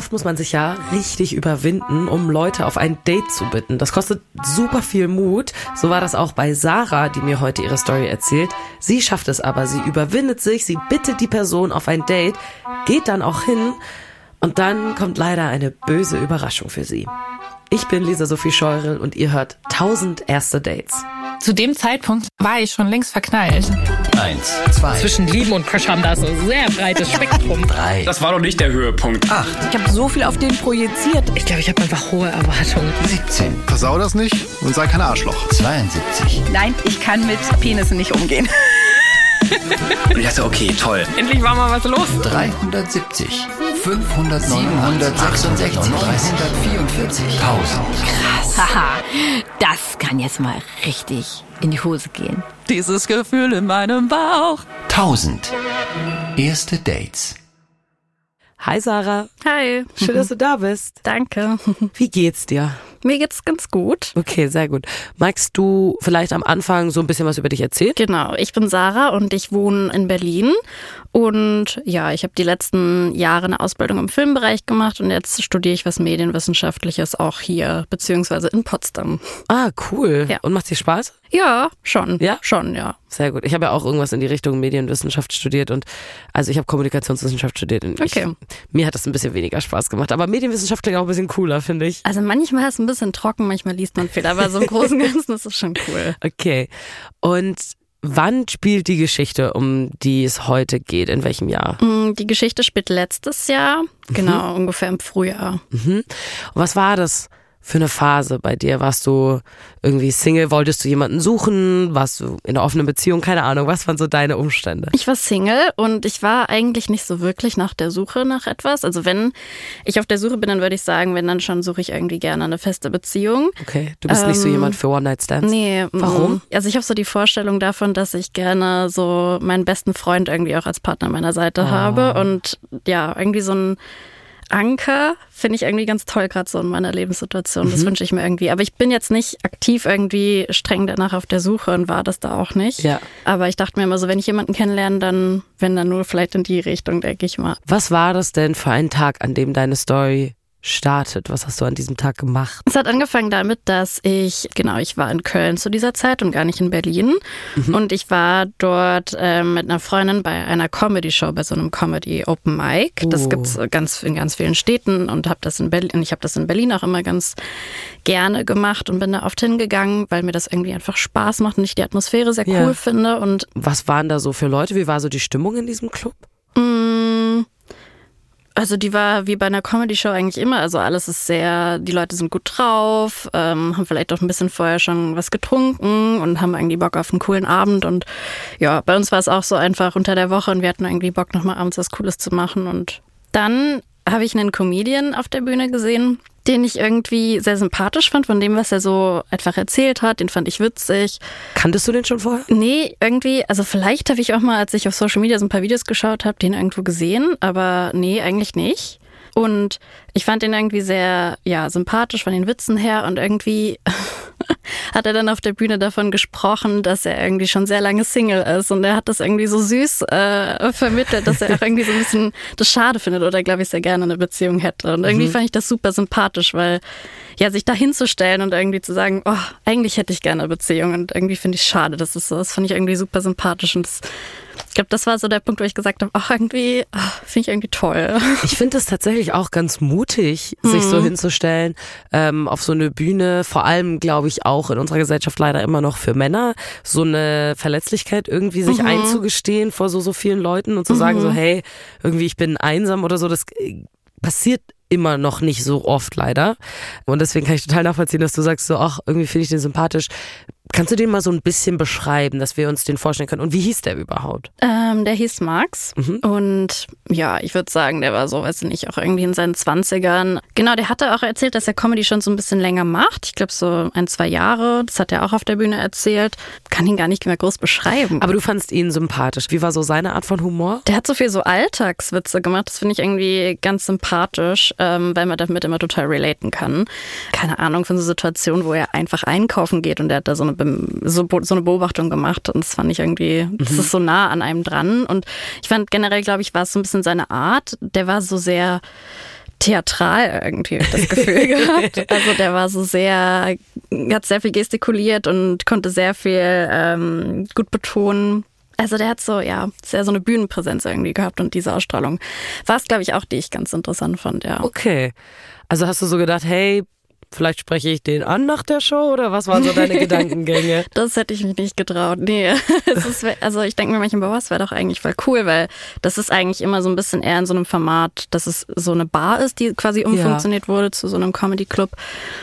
Oft muss man sich ja richtig überwinden, um Leute auf ein Date zu bitten. Das kostet super viel Mut. So war das auch bei Sarah, die mir heute ihre Story erzählt. Sie schafft es aber. Sie überwindet sich, sie bittet die Person auf ein Date, geht dann auch hin und dann kommt leider eine böse Überraschung für sie. Ich bin Lisa Sophie Scheurel und ihr hört 1000 erste Dates. Zu dem Zeitpunkt war ich schon längst verknallt. Eins, zwei, Zwischen Lieben und Crush haben da so ein sehr breites Spektrum. drei, Das war doch nicht der Höhepunkt. acht, Ich habe so viel auf den projiziert. Ich glaube, ich habe einfach hohe Erwartungen. 17, Versau das nicht und sei kein Arschloch. 72, Nein, ich kann mit Penissen nicht umgehen. Und ich dachte, okay, toll. Endlich war mal was los. 370, 500, 766, 344, 1000. Haha, das kann jetzt mal richtig in die Hose gehen. Dieses Gefühl in meinem Bauch. 1000. Erste Dates. Hi Sarah, Hi, schön, dass du da bist. danke. Wie geht's dir? Mir geht's ganz gut. Okay, sehr gut. Magst du vielleicht am Anfang so ein bisschen was über dich erzählen? Genau, ich bin Sarah und ich wohne in Berlin. Und ja, ich habe die letzten Jahre eine Ausbildung im Filmbereich gemacht und jetzt studiere ich was Medienwissenschaftliches auch hier, beziehungsweise in Potsdam. Ah, cool. Ja. Und macht dir Spaß? Ja, schon. Ja? Schon, ja. Sehr gut. Ich habe ja auch irgendwas in die Richtung Medienwissenschaft studiert und also ich habe Kommunikationswissenschaft studiert und Okay. ich, mir hat das ein bisschen weniger Spaß gemacht. Aber Medienwissenschaft klingt auch ein bisschen cooler, finde ich. Also manchmal ist ein bisschen trocken, manchmal liest man viel, aber so im Großen und Ganzen ist es schon cool. Okay. Und wann spielt die Geschichte, um die es heute geht? In welchem Jahr? Mm, Die Geschichte spielt letztes Jahr, genau, ungefähr im Frühjahr. Mhm. Und was war das für eine Phase bei dir? Warst du irgendwie Single? Wolltest du jemanden suchen? Warst du in einer offenen Beziehung? Keine Ahnung. Was waren so deine Umstände? Ich war Single und ich war eigentlich nicht so wirklich nach der Suche nach etwas. Also wenn ich auf der Suche bin, dann würde ich sagen, wenn dann schon suche ich irgendwie gerne eine feste Beziehung. Okay. Du bist nicht so Ähm, jemand für One-Night-Stands? Nee, Warum? Also ich habe so die Vorstellung davon, dass ich gerne so meinen besten Freund irgendwie auch als Partner an meiner Seite Ah. habe und ja, irgendwie so ein Anker finde ich irgendwie ganz toll, gerade so in meiner Lebenssituation. Mhm. Das wünsche ich mir irgendwie. Aber ich bin jetzt nicht aktiv irgendwie streng danach auf der Suche und war das da auch nicht. Ja. Aber ich dachte mir immer so, wenn ich jemanden kennenlerne, dann, wenn dann nur vielleicht in die Richtung, denke ich mal. Was war das denn für ein Tag, an dem deine Story startet? Was hast du an diesem Tag gemacht? Es hat angefangen damit, dass ich, genau, ich war in Köln zu dieser Zeit und gar nicht in Berlin. Und ich war dort ähm, mit einer Freundin bei einer Comedy-Show, bei so einem Comedy Open Mic. Das Oh. gibt's ganz in ganz vielen Städten und habe das in Berlin, ich habe das in Berlin auch immer ganz gerne gemacht und bin da oft hingegangen, weil mir das irgendwie einfach Spaß macht und ich die Atmosphäre sehr cool Ja. finde. Und Was waren da so für Leute? Wie war so die Stimmung in diesem Club? Mm, Also die war wie bei einer Comedy-Show eigentlich immer. Also alles ist sehr, die Leute sind gut drauf, ähm, haben vielleicht auch ein bisschen vorher schon was getrunken und haben irgendwie Bock auf einen coolen Abend. Und ja, bei uns war es auch so einfach unter der Woche und wir hatten irgendwie Bock, nochmal abends was Cooles zu machen. Und dann habe ich einen Comedian auf der Bühne gesehen, den ich irgendwie sehr sympathisch fand, von dem, was er so einfach erzählt hat. Den fand ich witzig. Kanntest du den schon vorher? Nee, irgendwie, also vielleicht habe ich auch mal, als ich auf Social Media so ein paar Videos geschaut habe, den irgendwo gesehen, aber nee, eigentlich nicht. Und ich fand ihn irgendwie sehr, ja, sympathisch von den Witzen her und irgendwie hat er dann auf der Bühne davon gesprochen, dass er irgendwie schon sehr lange Single ist und er hat das irgendwie so süß äh, vermittelt, dass er auch irgendwie so ein bisschen das schade findet oder glaube ich sehr gerne eine Beziehung hätte. Und irgendwie fand ich das super sympathisch, weil ja, sich da hinzustellen und irgendwie zu sagen, oh, eigentlich hätte ich gerne eine Beziehung und irgendwie finde ich schade, das ist so, das fand ich irgendwie super sympathisch und das, ich glaube, das war so der Punkt, wo ich gesagt habe, ach, irgendwie, ach, finde ich irgendwie toll. Ich finde es tatsächlich auch ganz mutig, sich so hinzustellen ähm, auf so eine Bühne. Vor allem, glaube ich, auch in unserer Gesellschaft leider immer noch für Männer so eine Verletzlichkeit irgendwie sich einzugestehen vor so so vielen Leuten und zu sagen so, hey, irgendwie ich bin einsam oder so. Das äh, passiert immer noch nicht so oft leider. Und deswegen kann ich total nachvollziehen, dass du sagst so, ach, irgendwie finde ich den sympathisch. Kannst du den mal so ein bisschen beschreiben, dass wir uns den vorstellen können? Und wie hieß der überhaupt? Ähm, der hieß Max und ja, ich würde sagen, der war so, weiß ich nicht, auch irgendwie in seinen Zwanzigern. Genau, der hatte auch erzählt, dass er Comedy schon so ein bisschen länger macht. Ich glaube so ein, zwei Jahre. Das hat er auch auf der Bühne erzählt. Kann ihn gar nicht mehr groß beschreiben. Aber du fandst ihn sympathisch. Wie war so seine Art von Humor? Der hat so viel so Alltagswitze gemacht. Das finde ich irgendwie ganz sympathisch, ähm, weil man damit immer total relaten kann. Keine Ahnung von so Situationen, wo er einfach einkaufen geht und er hat da so eine, so, so eine Beobachtung gemacht und das fand ich irgendwie, das ist so nah an einem dran. Und ich fand generell, glaube ich, war es so ein bisschen seine Art. Der war so sehr theatral irgendwie, hab ich das Gefühl gehabt. Also der war so sehr, hat sehr viel gestikuliert und konnte sehr viel ähm, gut betonen. Also der hat so, ja, sehr so eine Bühnenpräsenz irgendwie gehabt und diese Ausstrahlung war es, glaube ich, auch, die ich ganz interessant fand, ja. Okay. Also hast du so gedacht, hey, vielleicht spreche ich den an nach der Show oder was waren so deine Gedankengänge? Das hätte ich mich nicht getraut. Nee. Es ist, also ich denke mir manchmal, boah, es wäre doch eigentlich voll cool, weil das ist eigentlich immer so ein bisschen eher in so einem Format, dass es so eine Bar ist, die quasi umfunktioniert wurde zu so einem Comedy-Club.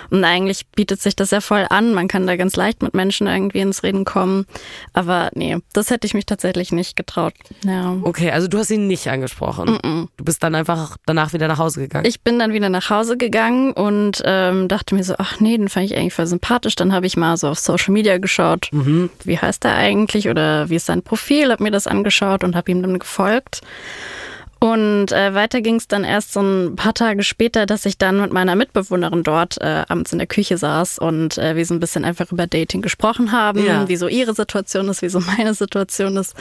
Und eigentlich bietet sich das ja voll an. Man kann da ganz leicht mit Menschen irgendwie ins Reden kommen. Aber nee, das hätte ich mich tatsächlich nicht getraut. Ja. Okay, also du hast ihn nicht angesprochen. Du bist dann einfach danach wieder nach Hause gegangen. Ich bin dann wieder nach Hause gegangen und ähm, dachte mir so, ach nee, den fand ich eigentlich voll sympathisch. Dann habe ich mal so auf Social Media geschaut, wie heißt er eigentlich oder wie ist sein Profil, habe mir das angeschaut und habe ihm dann gefolgt. Und äh, weiter ging es dann erst so ein paar Tage später, dass ich dann mit meiner Mitbewohnerin dort äh, abends in der Küche saß und äh, wir so ein bisschen einfach über Dating gesprochen haben, Ja. wie so ihre Situation ist, wie so meine Situation ist.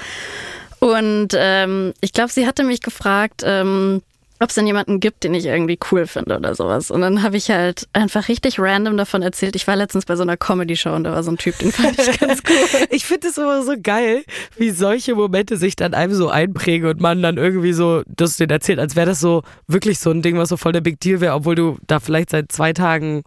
Und ähm, ich glaube, sie hatte mich gefragt, ähm, ob es denn jemanden gibt, den ich irgendwie cool finde oder sowas. Und dann habe ich halt einfach richtig random davon erzählt. Ich war letztens bei so einer Comedy-Show und da war so ein Typ, den fand ich ganz cool. Ich finde es immer so geil, wie solche Momente sich dann einem so einprägen und man dann irgendwie so das den erzählt, als wäre das so wirklich so ein Ding, was so voll der Big Deal wäre, obwohl du da vielleicht seit zwei Tagen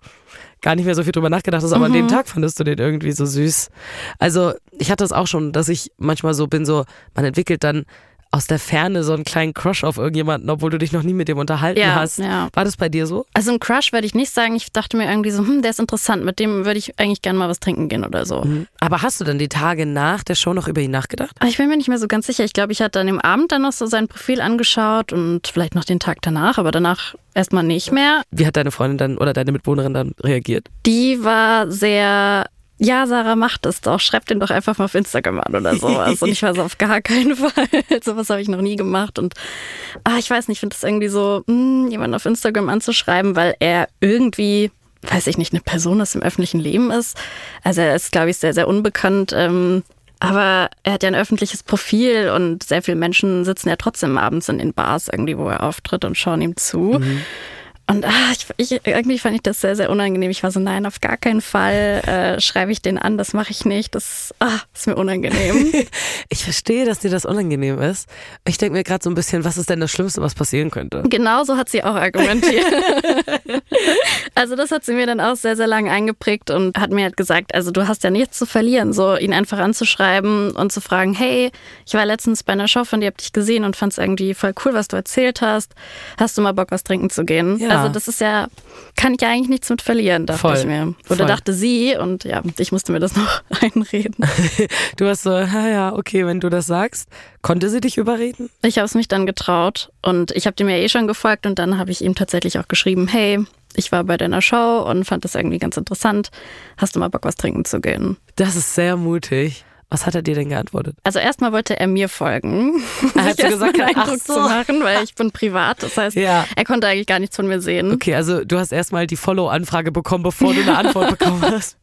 gar nicht mehr so viel drüber nachgedacht hast, aber an dem Tag fandest du den irgendwie so süß. Also ich hatte das auch schon, dass ich manchmal so bin, so man entwickelt dann aus der Ferne so einen kleinen Crush auf irgendjemanden, obwohl du dich noch nie mit dem unterhalten Ja, hast. ja. War das bei dir so? Also ein Crush würde ich nicht sagen. Ich dachte mir irgendwie so, hm, der ist interessant. Mit dem würde ich eigentlich gerne mal was trinken gehen oder so. Aber hast du dann die Tage nach der Show noch über ihn nachgedacht? Ich bin mir nicht mehr so ganz sicher. Ich glaube, ich hatte an dem Abend dann noch so sein Profil angeschaut und vielleicht noch den Tag danach, aber danach erstmal nicht mehr. Wie hat deine Freundin dann oder deine Mitbewohnerin dann reagiert? Die war sehr, ja, Sarah macht es doch. Schreibt den doch einfach mal auf Instagram an oder sowas. Und ich so auf gar keinen Fall. sowas habe ich noch nie gemacht. Und ah, ich weiß nicht, ich finde das irgendwie so, hm, jemanden auf Instagram anzuschreiben, weil er irgendwie, weiß ich nicht, eine Person aus dem öffentlichen Leben ist. Also er ist, glaube ich, sehr, sehr unbekannt. Ähm, aber er hat ja ein öffentliches Profil und sehr viele Menschen sitzen ja trotzdem abends in den Bars irgendwie, wo er auftritt und schauen ihm zu. Und ah, ich, ich, irgendwie fand ich das sehr, sehr unangenehm. Ich war so, nein, auf gar keinen Fall äh, schreibe ich den an, das mache ich nicht. Das ah, ist mir unangenehm. Ich verstehe, dass dir das unangenehm ist. Ich denke mir gerade so ein bisschen, was ist denn das Schlimmste, was passieren könnte? Genauso hat sie auch argumentiert. also das hat sie mir dann auch sehr, sehr lange eingeprägt und hat mir halt gesagt, also du hast ja nichts zu verlieren, so ihn einfach anzuschreiben und zu fragen, hey, ich war letztens bei einer Show von dir, hab dich gesehen und fand es irgendwie voll cool, was du erzählt hast. Hast du mal Bock, was trinken zu gehen? Ja. Also das ist ja, kann ich ja eigentlich nichts mit verlieren, dachte Voll. ich mir. Oder Voll. dachte sie und ja, ich musste mir das noch einreden. Du hast so, ja, ja, okay, wenn du das sagst. Konnte sie dich überreden? Ich habe es mich dann getraut und ich habe dem ja eh schon gefolgt und dann habe ich ihm tatsächlich auch geschrieben, hey, ich war bei deiner Show und fand das irgendwie ganz interessant. Hast du mal Bock, was trinken zu gehen? Das ist sehr mutig. Was hat er dir denn geantwortet? Also erstmal wollte er mir folgen, Er hat sich so gesagt, einen Eindruck so. zu machen, weil ich bin privat. Das heißt, Ja. er konnte eigentlich gar nichts von mir sehen. Okay, also du hast erstmal die Follow-Anfrage bekommen, bevor du eine Antwort bekommen hast.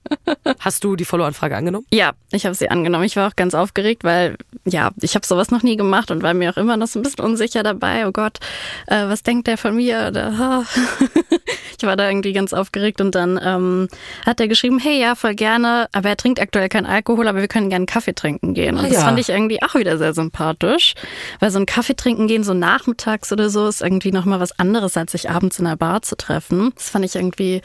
Hast du die Follow-Anfrage angenommen? Ja, ich habe sie angenommen. Ich war auch ganz aufgeregt, weil ja, ich habe sowas noch nie gemacht und war mir auch immer noch so ein bisschen unsicher dabei. Oh Gott, äh, was denkt der von mir? Oder, ha. ich war da irgendwie ganz aufgeregt und dann ähm, hat er geschrieben, hey, ja, voll gerne, aber er trinkt aktuell keinen Alkohol, aber wir können gerne Kaffee trinken gehen. Und Ah, das ja. fand ich irgendwie auch wieder sehr sympathisch, weil so ein Kaffee trinken gehen, so nachmittags oder so, ist irgendwie nochmal was anderes, als sich abends in der Bar zu treffen. Das fand ich irgendwie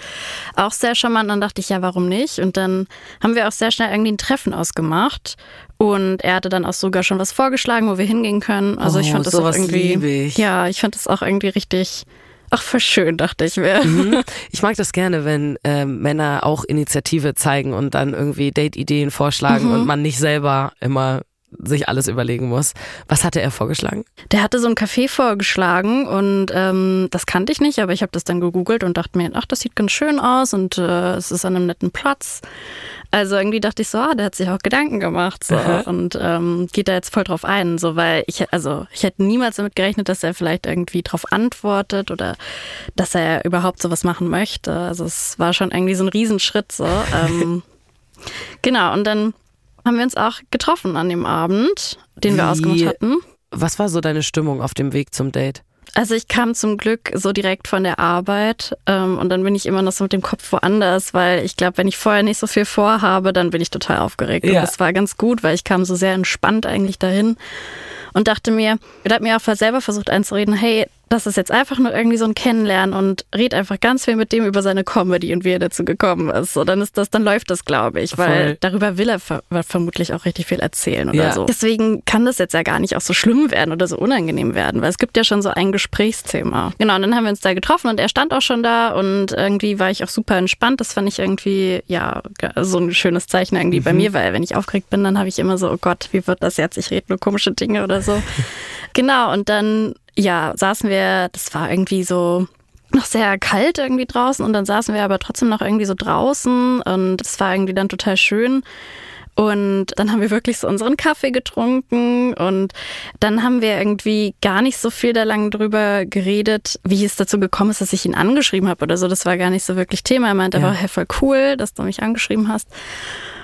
auch sehr charmant. Und dann dachte ich, ja, warum nicht? Und dann haben wir auch sehr schnell irgendwie ein Treffen ausgemacht. Und er hatte dann auch sogar schon was vorgeschlagen, wo wir hingehen können. Also ich Oh, fand das auch irgendwie, ich. ja, ich fand das auch irgendwie richtig, ach, voll schön, dachte ich mir. Mhm. Ich mag das gerne, wenn ähm, Männer auch Initiative zeigen und dann irgendwie Date-Ideen vorschlagen und man nicht selber immer sich alles überlegen muss. Was hatte er vorgeschlagen? Der hatte so ein Café vorgeschlagen und ähm, das kannte ich nicht, aber ich habe das dann gegoogelt und dachte mir, ach, das sieht ganz schön aus und äh, es ist an einem netten Platz. Also irgendwie dachte ich so, ah, der hat sich auch Gedanken gemacht so, und ähm, geht da jetzt voll drauf ein, so weil ich also ich hätte niemals damit gerechnet, dass er vielleicht irgendwie drauf antwortet oder dass er überhaupt sowas machen möchte. Also es war schon irgendwie so ein Riesenschritt so. Ähm, genau und dann haben wir uns auch getroffen an dem Abend, den wir Wie- ausgemacht hatten. Was war so deine Stimmung auf dem Weg zum Date? Also ich kam zum Glück so direkt von der Arbeit ähm, und dann bin ich immer noch so mit dem Kopf woanders, weil ich glaube, wenn ich vorher nicht so viel vorhabe, dann bin ich total aufgeregt. Ja. Und das war ganz gut, weil ich kam so sehr entspannt eigentlich dahin und dachte mir, ich habe mir auch selber versucht einzureden, hey, das ist jetzt einfach nur irgendwie so ein Kennenlernen und red einfach ganz viel mit dem über seine Comedy und wie er dazu gekommen ist. So, dann ist das, dann läuft das, glaube ich, weil Voll. darüber will er ver vermutlich auch richtig viel erzählen oder Ja. so. Deswegen kann das jetzt ja gar nicht auch so schlimm werden oder so unangenehm werden, weil es gibt ja schon so ein Gesprächsthema. Genau, und dann haben wir uns da getroffen und er stand auch schon da und irgendwie war ich auch super entspannt. Das fand ich irgendwie, ja, so ein schönes Zeichen irgendwie bei mir, weil wenn ich aufgeregt bin, dann habe ich immer so, oh Gott, wie wird das jetzt? Ich rede nur komische Dinge oder so. genau, und dann, ja, saßen wir, das war irgendwie so noch sehr kalt irgendwie draußen und dann saßen wir aber trotzdem noch irgendwie so draußen und es war irgendwie dann total schön. Und dann haben wir wirklich so unseren Kaffee getrunken und dann haben wir irgendwie gar nicht so viel da lang drüber geredet, wie es dazu gekommen ist, dass ich ihn angeschrieben habe oder so. Das war gar nicht so wirklich Thema. Er meinte Ja. aber, hey, voll cool, dass du mich angeschrieben hast.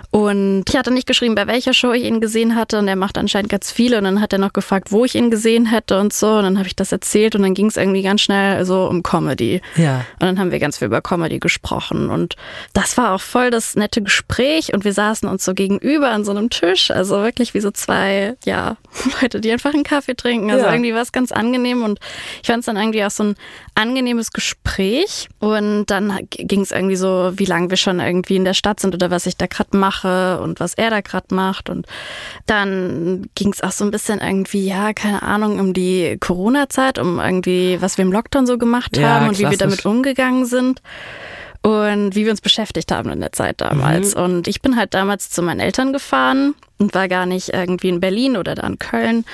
Und ich hatte nicht geschrieben, bei welcher Show ich ihn gesehen hatte. Und er macht anscheinend ganz viele. Und dann hat er noch gefragt, wo ich ihn gesehen hätte und so. Und dann habe ich das erzählt. Und dann ging es irgendwie ganz schnell so um Comedy. Ja. Und dann haben wir ganz viel über Comedy gesprochen. Und das war auch voll das nette Gespräch. Und wir saßen uns so gegenüber an so einem Tisch. Also wirklich wie so zwei, ja, Leute, die einfach einen Kaffee trinken. Also Ja. irgendwie war es ganz angenehm. Und ich fand es dann irgendwie auch so ein angenehmes Gespräch. Und dann ging es irgendwie so, wie lange wir schon irgendwie in der Stadt sind oder was ich da gerade mache und was er da gerade macht. Und dann ging es auch so ein bisschen irgendwie, ja, keine Ahnung, um die Corona-Zeit, um irgendwie, was wir im Lockdown so gemacht Ja, haben und wie wir klassisch. damit umgegangen sind und wie wir uns beschäftigt haben in der Zeit damals. Mhm. Und ich bin halt damals zu meinen Eltern gefahren und war gar nicht irgendwie in Berlin oder da in Köln.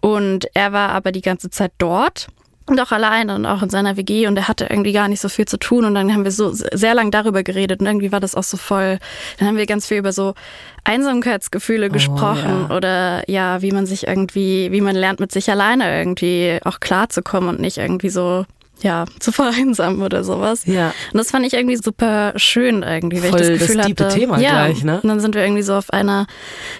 Und er war aber die ganze Zeit dort. Und auch alleine und auch in seiner WG und er hatte irgendwie gar nicht so viel zu tun und dann haben wir so sehr lang darüber geredet und irgendwie war das auch so voll, dann haben wir ganz viel über so Einsamkeitsgefühle gesprochen ja. oder ja, wie man sich irgendwie, wie man lernt mit sich alleine irgendwie auch klarzukommen und nicht irgendwie so ja, zu vereinsamen oder sowas. Ja. Und das fand ich irgendwie super schön irgendwie, weil Voll ich das das Gefühl tiefe hatte. Thema ja, gleich, ne? Und dann sind wir irgendwie so auf einer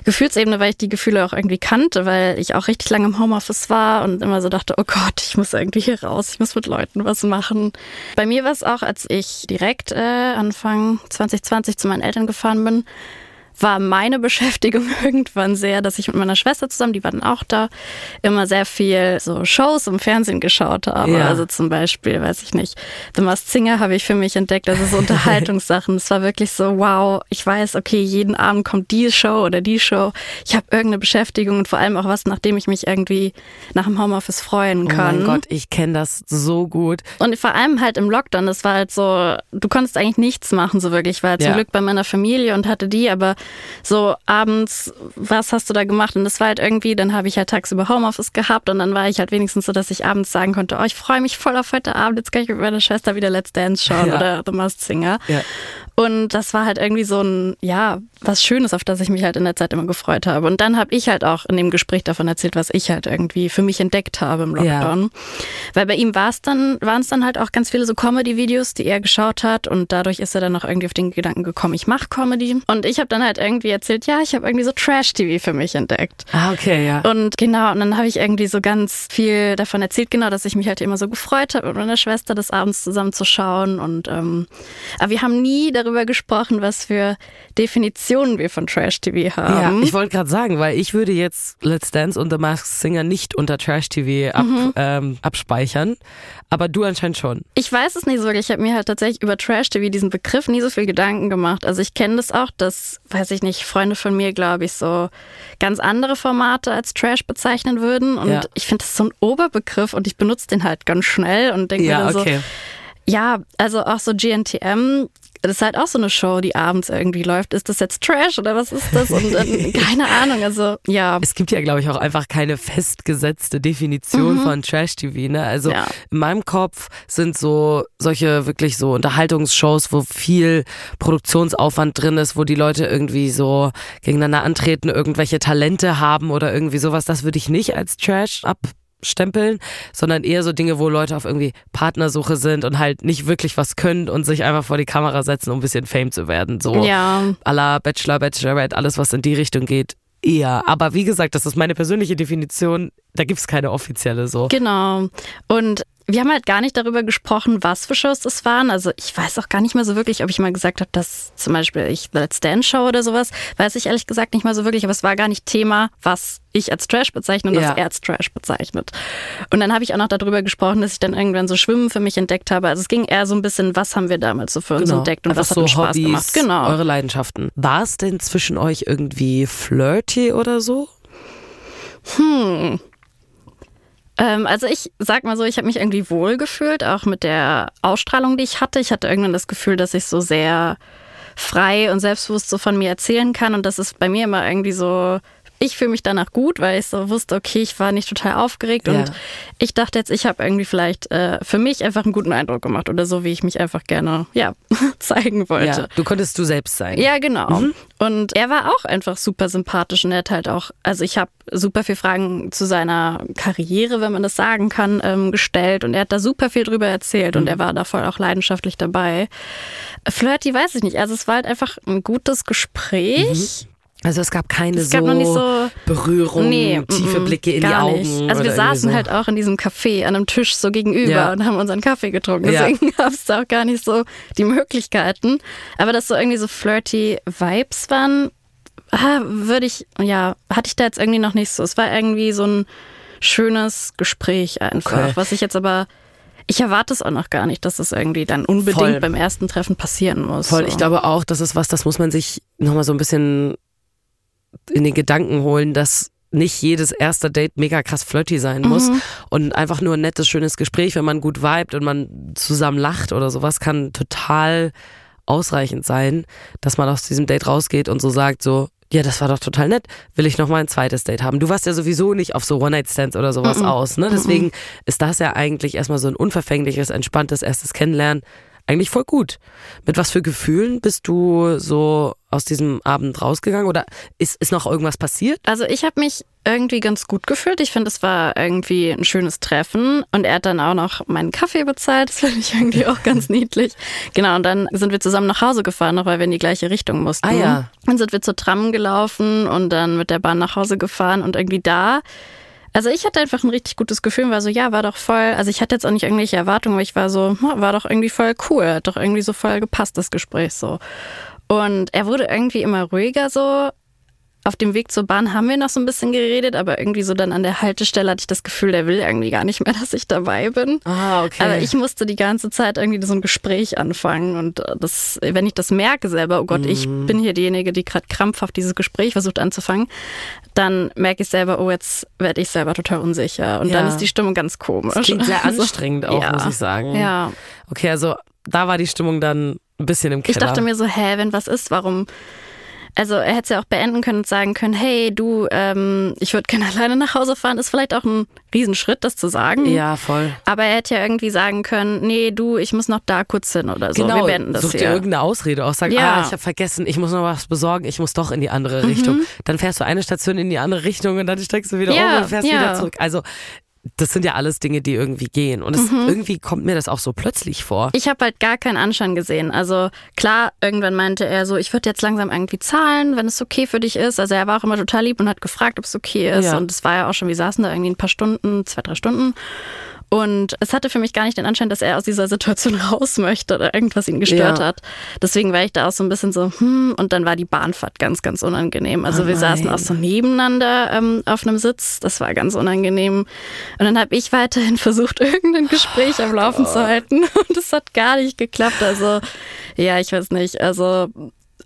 Gefühlsebene, weil ich die Gefühle auch irgendwie kannte, weil ich auch richtig lange im Homeoffice war und immer so dachte, oh Gott, ich muss irgendwie hier raus, ich muss mit Leuten was machen. Bei mir war es auch, als ich direkt äh, Anfang 2020 zu meinen Eltern gefahren bin, war meine Beschäftigung irgendwann sehr, dass ich mit meiner Schwester zusammen, die war dann auch da, immer sehr viel so Shows im Fernsehen geschaut habe. Ja. Also zum Beispiel, weiß ich nicht, The Masked Singer habe ich für mich entdeckt, also so Unterhaltungssachen. Es war wirklich so, wow, ich weiß, okay, jeden Abend kommt die Show oder die Show. Ich habe irgendeine Beschäftigung und vor allem auch was, nachdem ich mich irgendwie nach dem Homeoffice freuen Oh kann. mein Gott, ich kenne das so gut. Und vor allem halt im Lockdown, das war halt so, du konntest eigentlich nichts machen, so wirklich. Ich war halt zum Ja. Glück bei meiner Familie und hatte die, aber so abends, was hast du da gemacht? Und das war halt irgendwie, dann habe ich halt tagsüber Homeoffice gehabt und dann war ich halt wenigstens so, dass ich abends sagen konnte, oh, ich freue mich voll auf heute Abend, jetzt kann ich mit meiner Schwester wieder Let's Dance schauen Ja. oder The Masked Singer. Ja. Und das war halt irgendwie so ein, ja, was Schönes, auf das ich mich halt in der Zeit immer gefreut habe. Und dann habe ich halt auch in dem Gespräch davon erzählt, was ich halt irgendwie für mich entdeckt habe im Ja. Lockdown. Weil bei ihm war es dann, waren es dann halt auch ganz viele so Comedy-Videos, die er geschaut hat und dadurch ist er dann auch irgendwie auf den Gedanken gekommen, ich mache Comedy. Und ich habe dann halt irgendwie erzählt, ja, ich habe irgendwie so Trash-TV für mich entdeckt. Ah, okay, ja. Und genau, und dann habe ich irgendwie so ganz viel davon erzählt, genau, dass ich mich halt immer so gefreut habe, mit meiner Schwester das abends zusammen zu schauen. Und ähm, aber wir haben nie darüber gesprochen, was für Definitionen wir von Trash-TV Ja, haben. ich wollte gerade sagen, weil ich würde jetzt Let's Dance und The Masked Singer nicht unter Trash TV ab, Mhm. ähm, abspeichern, aber du anscheinend schon. Ich weiß es nicht so wirklich. Ich habe mir halt tatsächlich über Trash-TV diesen Begriff nie so viel Gedanken gemacht. Also ich kenne das auch, dass, weiß ich nicht, Freunde von mir, glaube ich, so ganz andere Formate als Trash bezeichnen würden. Und Ja. ich finde das so ein Oberbegriff und ich benutze den halt ganz schnell und denke mir Ja, dann so, okay. ja, also auch so GNTM, das ist halt auch so eine Show, die abends irgendwie läuft. Ist das jetzt Trash oder was ist das? Und äh, keine Ahnung, also ja. Es gibt ja, glaube ich, auch einfach keine festgesetzte Definition von Trash-TV. Ne? Also Mhm. Ja. in meinem Kopf sind so solche wirklich so Unterhaltungsshows, wo viel Produktionsaufwand drin ist, wo die Leute irgendwie so gegeneinander antreten, irgendwelche Talente haben oder irgendwie sowas. Das würde ich nicht als Trash abstempeln, sondern eher so Dinge, wo Leute auf irgendwie Partnersuche sind und halt nicht wirklich was können und sich einfach vor die Kamera setzen, um ein bisschen Fame zu werden. So Ja. à la Bachelor, Bachelorette, alles, was in die Richtung geht, eher. Aber wie gesagt, das ist meine persönliche Definition. Da gibt's keine offizielle so. Genau. Und wir haben halt gar nicht darüber gesprochen, was für Shows das waren. Also ich weiß auch gar nicht mehr so wirklich, ob ich mal gesagt habe, dass zum Beispiel ich The Let's Dance Show oder sowas, weiß ich ehrlich gesagt nicht mal so wirklich, aber es war gar nicht Thema, was ich als Trash bezeichne und Ja. was er als Trash bezeichnet. Und dann habe ich auch noch darüber gesprochen, dass ich dann irgendwann so Schwimmen für mich entdeckt habe. Also es ging eher so ein bisschen, was haben wir damals so für uns entdeckt und Genau. Einfach was hat so uns Spaß Hobbys, gemacht. Genau. eure Leidenschaften. War es denn zwischen euch irgendwie flirty oder so? Ähm, also ich sag mal so, ich habe mich irgendwie wohl gefühlt, auch mit der Ausstrahlung, die ich hatte. Ich hatte irgendwann das Gefühl, dass ich so sehr frei und selbstbewusst so von mir erzählen kann. Und das ist bei mir immer irgendwie so, ich fühle mich danach gut, weil ich so wusste, okay, ich war nicht total aufgeregt. Ja. Und ich dachte jetzt, ich habe irgendwie vielleicht äh, für mich einfach einen guten Eindruck gemacht oder so, wie ich mich einfach gerne ja, zeigen wollte. Ja, du konntest du selbst sein. Ja, genau. Mhm. Und er war auch einfach super sympathisch und er hat halt auch, also ich habe super viel Fragen zu seiner Karriere, wenn man das sagen kann, ähm, gestellt und er hat da super viel drüber erzählt Mhm. und er war da voll auch leidenschaftlich dabei. Flirty weiß ich nicht, also es war halt einfach ein gutes Gespräch. Also es gab keine Es gab so, so- Berührung, Nee, tiefe mm, Blicke in die Augen. nicht. Also wir saßen irgendwie halt auch in diesem Café an einem Tisch so gegenüber Ja. und haben unseren Kaffee getrunken. Ja. Deswegen gab es da auch gar nicht so die Möglichkeiten. Aber dass so irgendwie so flirty Vibes waren, ah, würde ich, ja, hatte ich da jetzt irgendwie noch nicht so. Es war irgendwie so ein schönes Gespräch einfach, Okay. was ich jetzt aber ich erwarte es auch noch gar nicht, dass es irgendwie dann unbedingt Voll. beim ersten Treffen passieren muss. Voll, so. ich glaube auch, das ist was, das muss man sich nochmal so ein bisschen in den Gedanken holen, dass nicht jedes erste Date mega krass flirty sein muss und einfach nur ein nettes, schönes Gespräch, wenn man gut vibet und man zusammen lacht oder sowas, kann total ausreichend sein, dass man aus diesem Date rausgeht und so sagt so, ja, das war doch total nett. Will ich noch mal ein zweites Date haben? Du warst ja sowieso nicht auf so One-Night-Stands oder sowas aus, ne? Deswegen ist das ja eigentlich erstmal so ein unverfängliches, entspanntes erstes Kennenlernen. Eigentlich voll gut. Mit was für Gefühlen bist du so aus diesem Abend rausgegangen oder ist, ist noch irgendwas passiert? Also ich habe mich irgendwie ganz gut gefühlt. Ich finde, es war irgendwie ein schönes Treffen und er hat dann auch noch meinen Kaffee bezahlt. Das fand ich irgendwie auch ganz niedlich. Genau, und dann sind wir zusammen nach Hause gefahren, noch weil wir in die gleiche Richtung mussten. Ah, ja. Dann sind wir zur Tram gelaufen und dann mit der Bahn nach Hause gefahren und irgendwie da. Also ich hatte einfach ein richtig gutes Gefühl war so, ja, war doch voll, also ich hatte jetzt auch nicht irgendwelche Erwartungen, aber ich war so, hm, war doch irgendwie voll cool, hat doch irgendwie so voll gepasst, das Gespräch so. Und er wurde irgendwie immer ruhiger so. Auf dem Weg zur Bahn haben wir noch so ein bisschen geredet, aber irgendwie so dann an der Haltestelle hatte ich das Gefühl, der will irgendwie gar nicht mehr, dass ich dabei bin. Ah, okay. Aber ich musste die ganze Zeit irgendwie so ein Gespräch anfangen und äh, das, wenn ich das merke selber, oh Gott, ich Mhm. bin hier diejenige, die gerade krampfhaft dieses Gespräch versucht anzufangen, dann merke ich selber, oh, jetzt werde ich selber total unsicher und Ja. dann ist die Stimmung ganz komisch. das klingt sehr Also, anstrengend auch, ja. muss ich sagen. Ja, Okay, also da war die Stimmung dann ein bisschen im Keller. ich dachte mir so, hä, wenn was ist, warum? Also er hätte es ja auch beenden können und sagen können, hey, du, ähm, ich würde gerne alleine nach Hause fahren. Ist vielleicht auch ein Riesenschritt, das zu sagen. ja, voll. Aber er hätte ja irgendwie sagen können, nee, du, ich muss noch da kurz hin oder so. Wir beenden das Such dir hier. irgendeine Ausrede aus. Sag, Ja. ah, ich habe vergessen, ich muss noch was besorgen, ich muss doch in die andere Richtung. Dann fährst du eine Station in die andere Richtung und dann steigst du wieder Ja, um und fährst ja. wieder zurück. Also das sind ja alles Dinge, die irgendwie gehen. Und es, Mhm. irgendwie kommt mir das auch so plötzlich vor. Ich habe halt gar keinen Anschein gesehen. Also klar, irgendwann meinte er so, ich würde jetzt langsam irgendwie zahlen, wenn es okay für dich ist. Also er war auch immer total lieb und hat gefragt, ob es okay ist. Ja. Und es war ja auch schon, wir saßen da irgendwie ein paar Stunden, zwei, drei Stunden. Und es hatte für mich gar nicht den Anschein, dass er aus dieser Situation raus möchte oder irgendwas ihn gestört Ja. hat. Deswegen war ich da auch so ein bisschen so, hm, und dann war die Bahnfahrt ganz, ganz unangenehm. Also Oh wir saßen auch so nebeneinander ähm, auf einem Sitz. Das war ganz unangenehm. Und dann habe ich weiterhin versucht, irgendein Gespräch am Laufen zu halten. Und es hat gar nicht geklappt. Also, ja, ich weiß nicht. Also,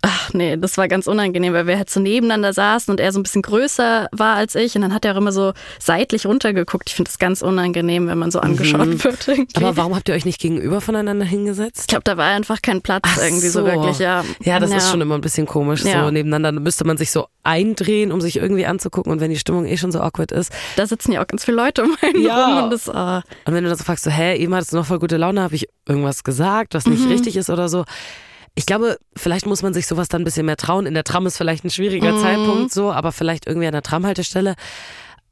ach nee, das war ganz unangenehm, weil wir halt so nebeneinander saßen und er so ein bisschen größer war als ich. Und dann hat er auch immer so seitlich runtergeguckt. Ich finde das ganz unangenehm, wenn man so angeschaut wird. Irgendwie. Mhm. Aber warum habt ihr euch nicht gegenüber voneinander hingesetzt? ich glaube, da war einfach kein Platz Ach irgendwie so. so. wirklich, ja. Ja, das ist schon immer ein bisschen komisch. Ja. So nebeneinander müsste man sich so eindrehen, um sich irgendwie anzugucken. Und wenn die Stimmung eh schon so awkward ist. Da sitzen ja auch ganz viele Leute um einen Ja. rum und das, ah. Und wenn du dann so fragst, so, hä, eben hattest du noch voll gute Laune, habe ich irgendwas gesagt, was nicht richtig ist oder so. Ich glaube, vielleicht muss man sich sowas dann ein bisschen mehr trauen. In der Tram ist vielleicht ein schwieriger Zeitpunkt so, aber vielleicht irgendwie an der Tramhaltestelle.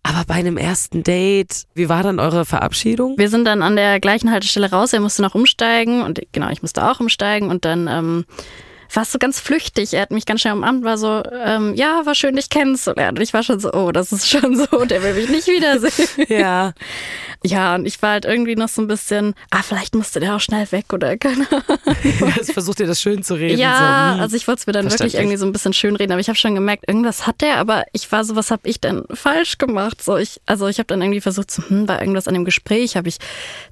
Aber bei einem ersten Date, wie war dann eure Verabschiedung? Wir sind dann an der gleichen Haltestelle raus. Er musste noch umsteigen und genau, ich musste auch umsteigen und dann ähm, war es so ganz flüchtig. Er hat mich ganz schnell umarmt, war so, ähm, ja, war schön, dich kennenzulernen. Und ich war schon so, oh, das ist schon so, der will mich nicht wiedersehen. Ja. Ja, und ich war halt irgendwie noch so ein bisschen, ah, vielleicht musste der auch schnell weg oder keine Ahnung. Jetzt versucht ihr das schön zu reden. Ja, so, hm. also ich wollte es mir dann wirklich irgendwie so ein bisschen schön reden, aber ich habe schon gemerkt, irgendwas hat der, aber ich war so, was habe ich denn falsch gemacht? So ich, also ich habe dann irgendwie versucht, so, hm, war irgendwas an dem Gespräch, habe ich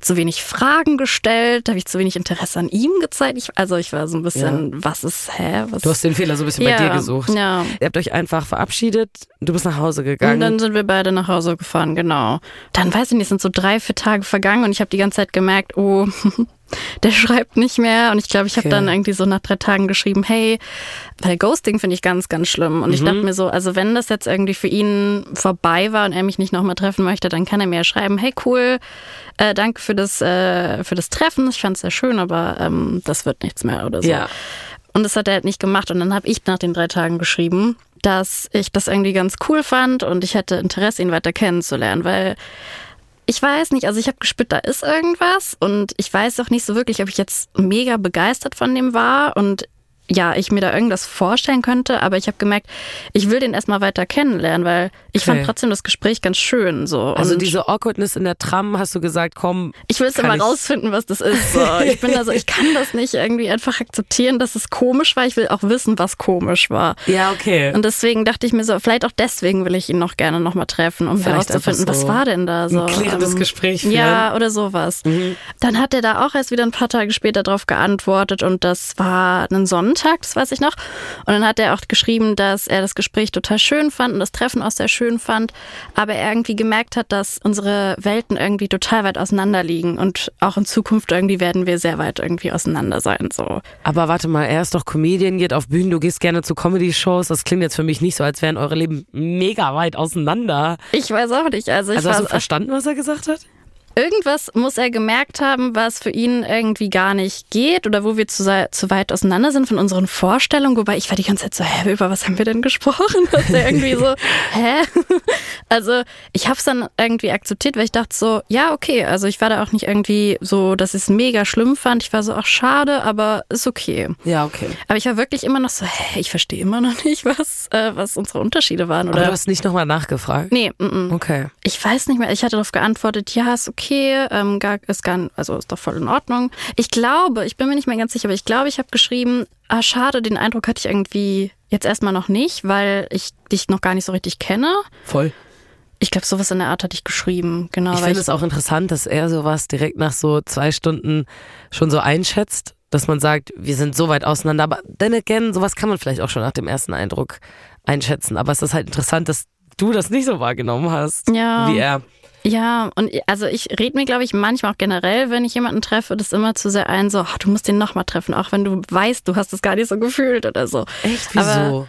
zu wenig Fragen gestellt, habe ich zu wenig Interesse an ihm gezeigt. Ich, also ich war so ein bisschen, was ist, hä? Was? Du hast den Fehler so ein bisschen bei Ja, dir gesucht. ja. Ihr habt euch einfach verabschiedet, du bist nach Hause Und gegangen. dann sind wir beide nach Hause gefahren, genau. Dann weiß ich nicht, sind so drei, vier Tage vergangen und ich habe die ganze Zeit gemerkt, oh, der schreibt nicht mehr. Und ich glaube, ich habe Okay. dann irgendwie so nach drei Tagen geschrieben, hey, weil Ghosting finde ich ganz, ganz schlimm. Und ich dachte mir so, also wenn das jetzt irgendwie für ihn vorbei war und er mich nicht nochmal treffen möchte, dann kann er mir ja schreiben, hey cool, äh, danke für das, äh, für das Treffen. Ich fand es sehr schön, aber ähm, das wird nichts mehr oder so. Ja. Und das hat er halt nicht gemacht. Und dann habe ich nach den drei Tagen geschrieben, dass ich das irgendwie ganz cool fand und ich hätte Interesse, ihn weiter kennenzulernen, weil ich weiß nicht, also ich habe gespürt, da ist irgendwas und ich weiß auch nicht so wirklich, ob ich jetzt mega begeistert von dem war und ja, ich mir da irgendwas vorstellen könnte, aber ich habe gemerkt, ich will den erstmal weiter kennenlernen, weil ich Okay. fand trotzdem das Gespräch ganz schön so. Also und diese Awkwardness in der Tram, hast du gesagt, komm. ich will es immer ich- rausfinden, was das ist. So. Ich bin also, ich kann das nicht irgendwie einfach akzeptieren, dass es komisch war. Ich will auch wissen, was komisch war. Ja, okay. Und deswegen dachte ich mir so, vielleicht auch deswegen will ich ihn noch gerne nochmal treffen, um Vielleicht herauszufinden, so was war denn da so. ein klärendes Gespräch führen. Mhm. Ja, oder sowas. Dann hat er da auch erst wieder ein paar Tage später drauf geantwortet und das war ein Sonntag, das weiß ich noch. Und dann hat er auch geschrieben, dass er das Gespräch total schön fand und das Treffen auch sehr schön fand, aber er irgendwie gemerkt hat, dass unsere Welten irgendwie total weit auseinander liegen und auch in Zukunft irgendwie werden wir sehr weit irgendwie auseinander sein, so. Aber warte mal, er ist doch Comedian, geht auf Bühnen, du gehst gerne zu Comedy-Shows. Das klingt jetzt für mich nicht so, als wären eure Leben mega weit auseinander. Ich weiß auch nicht, also ich Also hast du verstanden, was er gesagt hat? Irgendwas muss er gemerkt haben, was für ihn irgendwie gar nicht geht oder wo wir zu, zu weit auseinander sind von unseren Vorstellungen. Wobei ich war die ganze Zeit so, hä, über was haben wir denn gesprochen? Dass er irgendwie so, hä? Also ich habe es dann irgendwie akzeptiert, weil ich dachte so, ja, okay. Also ich war da auch nicht irgendwie so, dass ich es mega schlimm fand. Ich war so, ach schade, aber ist okay. Ja, okay. Aber ich war wirklich immer noch so, hä, ich verstehe immer noch nicht, was, äh, was unsere Unterschiede waren. Aber Oder du hast nicht nochmal nachgefragt? Nee, mm, mm. Okay. Ich weiß nicht mehr. Ich hatte darauf geantwortet, ja, ist okay, ähm, gar, ist gar, also ist doch voll in Ordnung. Ich glaube, ich bin mir nicht mehr ganz sicher, aber ich glaube, ich habe geschrieben, ah, schade, den Eindruck hatte ich irgendwie jetzt erstmal noch nicht, weil ich dich noch gar nicht so richtig kenne. Voll. Ich glaube, sowas in der Art hatte ich geschrieben, genau. Ich finde es auch interessant, dass er sowas direkt nach so zwei Stunden schon so einschätzt, dass man sagt, wir sind so weit auseinander. Aber then again, sowas kann man vielleicht auch schon nach dem ersten Eindruck einschätzen. Aber es ist halt interessant, dass du das nicht so wahrgenommen hast, Ja. wie er. Ja, und also ich rede mir, glaube ich, manchmal auch generell, wenn ich jemanden treffe, das immer zu sehr ein, so, ach, du musst den nochmal treffen, auch wenn du weißt, du hast es gar nicht so gefühlt oder so. Echt? Aber Wieso?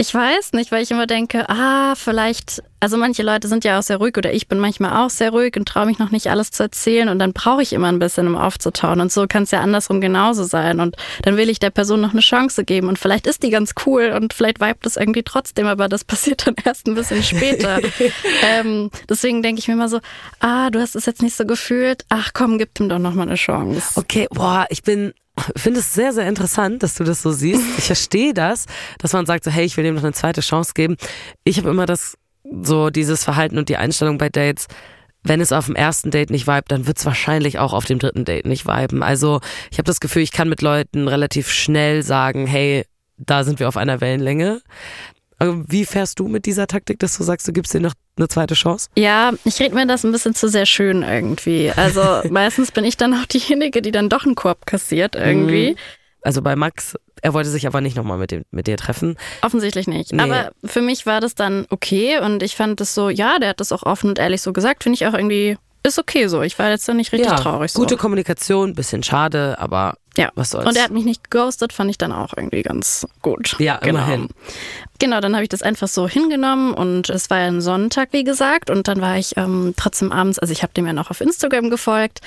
Ich weiß nicht, weil ich immer denke, ah, vielleicht, also manche Leute sind ja auch sehr ruhig oder ich bin manchmal auch sehr ruhig und traue mich noch nicht alles zu erzählen und dann brauche ich immer ein bisschen, um aufzutauen und so kann es ja andersrum genauso sein und dann will ich der Person noch eine Chance geben und vielleicht ist die ganz cool und vielleicht vibet es irgendwie trotzdem, aber das passiert dann erst ein bisschen später. ähm, deswegen denke ich mir immer so, ah, du hast es jetzt nicht so gefühlt, ach komm, gib ihm doch noch mal eine Chance. Okay, boah, ich bin, finde es sehr, sehr interessant, dass du das so siehst. Ich verstehe das, dass man sagt so, hey, ich will dem noch eine zweite Chance geben. Ich habe immer das, so dieses Verhalten und die Einstellung bei Dates, wenn es auf dem ersten Date nicht vibet, dann wird es wahrscheinlich auch auf dem dritten Date nicht viben. Also ich habe das Gefühl, ich kann mit Leuten relativ schnell sagen, hey, da sind wir auf einer Wellenlänge. Wie fährst du mit dieser Taktik, dass du sagst, du gibst dir noch eine zweite Chance? Ja, ich rede mir das ein bisschen zu sehr schön irgendwie. Also meistens bin ich dann auch diejenige, die dann doch einen Korb kassiert irgendwie. Also bei Max, er wollte sich aber nicht nochmal mit, dem- mit dir treffen. Offensichtlich nicht. Nee. Aber für mich war das dann okay und ich fand das so, ja, der hat das auch offen und ehrlich so gesagt, finde ich auch irgendwie, ist okay so. Ich war jetzt dann nicht richtig traurig so. Gute Kommunikation, bisschen schade, aber ja. was soll's. Und er hat mich nicht geghostet, fand ich dann auch irgendwie ganz gut. Ja, genau. immerhin. Genau, dann habe ich das einfach so hingenommen und es war ja ein Sonntag, wie gesagt. Und dann war ich ähm, trotzdem abends, also ich habe dem ja noch auf Instagram gefolgt